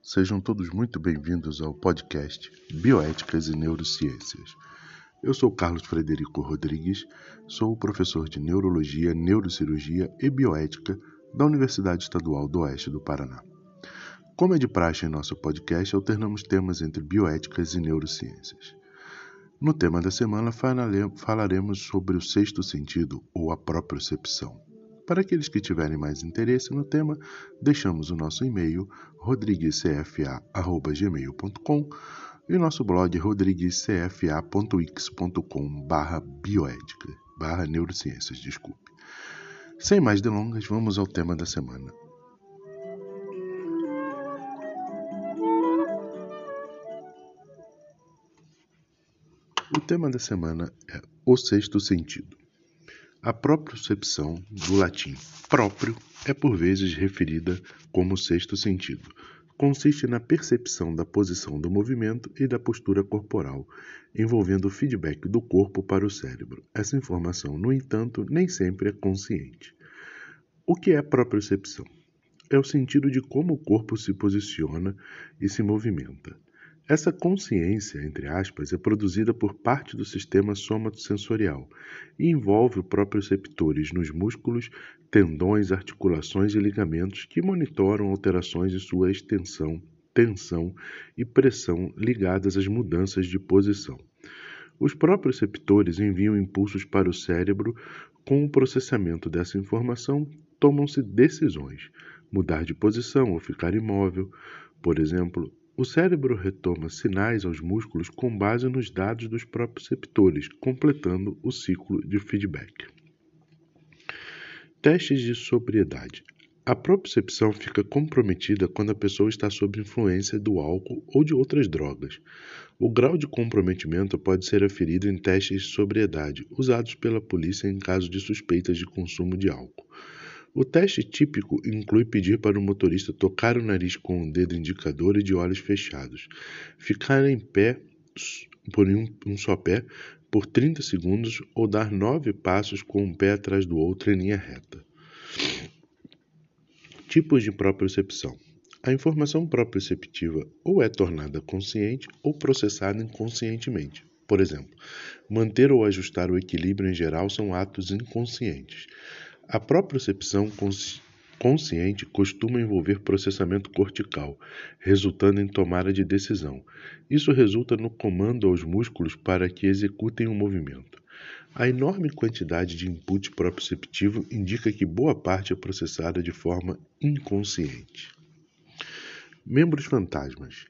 sejam todos muito bem-vindos ao podcast Bioéticas e Neurociências. Eu sou Carlos Frederico Rodrigues, sou professor de Neurologia, Neurocirurgia e Bioética da Universidade Estadual do Oeste do Paraná. Como é de praxe em nosso podcast, alternamos temas entre bioéticas e neurociências. No tema da semana falaremos sobre o sexto sentido ou a propriocepção. Para aqueles que tiverem mais interesse no tema, deixamos o nosso e-mail rodriguescfa@gmail.com e nosso blog rodriguescfa.wix.com/bioética, barra neurociências, desculpe. Sem mais delongas, vamos ao tema da semana. O tema da semana é o sexto sentido. A propriocepção, do latim próprio, é por vezes referida como sexto sentido. Consiste na percepção da posição do movimento e da postura corporal, envolvendo o feedback do corpo para o cérebro. Essa informação, no entanto, nem sempre é consciente. O que é propriocepção? É o sentido de como o corpo se posiciona e se movimenta. Essa consciência, entre aspas, é produzida por parte do sistema somatosensorial e envolve proprioceptores nos músculos, tendões, articulações e ligamentos que monitoram alterações em sua extensão, tensão e pressão ligadas às mudanças de posição. Os proprioceptores enviam impulsos para o cérebro. Com o processamento dessa informação, tomam-se decisões: mudar de posição ou ficar imóvel, por exemplo, o cérebro retoma sinais aos músculos com base nos dados dos proprioceptores, completando o ciclo de feedback. Testes de sobriedade. A propriocepção fica comprometida quando a pessoa está sob influência do álcool ou de outras drogas. O grau de comprometimento pode ser aferido em testes de sobriedade, usados pela polícia em caso de suspeitas de consumo de álcool. O teste típico inclui pedir para o motorista tocar o nariz com o dedo indicador e de olhos fechados, ficar em pé por um, um só pé por 30 segundos ou dar nove passos com um pé atrás do outro em linha reta. Tipos de propriocepção. A informação proprioceptiva ou é tornada consciente ou processada inconscientemente. Por exemplo, manter ou ajustar o equilíbrio em geral são atos inconscientes. A propriocepção consciente costuma envolver processamento cortical, resultando em tomada de decisão. Isso resulta no comando aos músculos para que executem o um movimento. A enorme quantidade de input proprioceptivo indica que boa parte é processada de forma inconsciente. Membros fantasmas.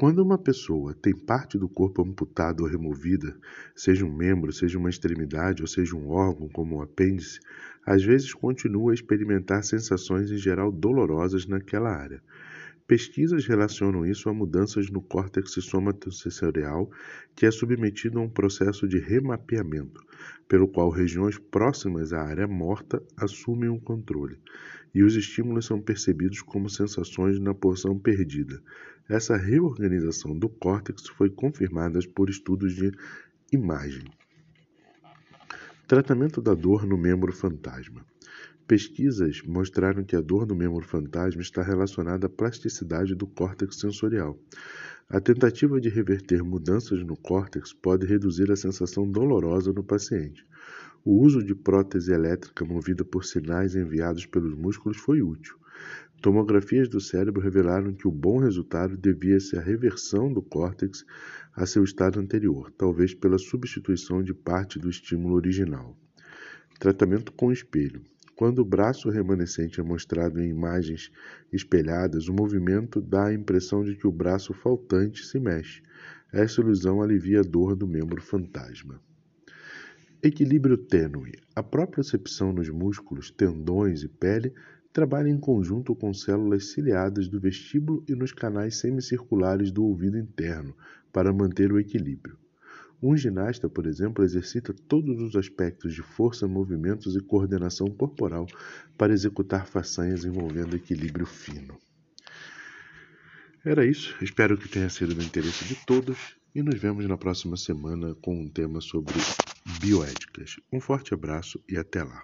Quando uma pessoa tem parte do corpo amputada ou removida, seja um membro, seja uma extremidade ou seja um órgão, como o apêndice, às vezes continua a experimentar sensações em geral dolorosas naquela área. Pesquisas relacionam isso a mudanças no córtex somatosensorial, que é submetido a um processo de remapeamento, pelo qual regiões próximas à área morta assumem o um controle, e os estímulos são percebidos como sensações na porção perdida, essa reorganização do córtex foi confirmada por estudos de imagem. Tratamento da dor no membro fantasma. Pesquisas mostraram que a dor no membro fantasma está relacionada à plasticidade do córtex sensorial. A tentativa de reverter mudanças no córtex pode reduzir a sensação dolorosa no paciente. O uso de prótese elétrica movida por sinais enviados pelos músculos foi útil. Tomografias do cérebro revelaram que o bom resultado devia-se à reversão do córtex a seu estado anterior, talvez pela substituição de parte do estímulo original. Tratamento com espelho. Quando o braço remanescente é mostrado em imagens espelhadas, o movimento dá a impressão de que o braço faltante se mexe. Essa ilusão alivia a dor do membro fantasma. Equilíbrio tênue. A própria percepção nos músculos, tendões e pele Trabalha em conjunto com células ciliadas do vestíbulo e nos canais semicirculares do ouvido interno para manter o equilíbrio. Um ginasta, por exemplo, exercita todos os aspectos de força, movimentos e coordenação corporal para executar façanhas envolvendo equilíbrio fino. Era isso, espero que tenha sido do interesse de todos e nos vemos na próxima semana com um tema sobre bioéticas. Um forte abraço e até lá.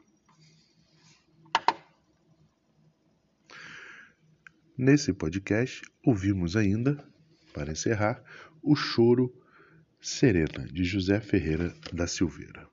Nesse podcast, ouvimos ainda, para encerrar, o choro Serena, de José Ferreira da Silveira.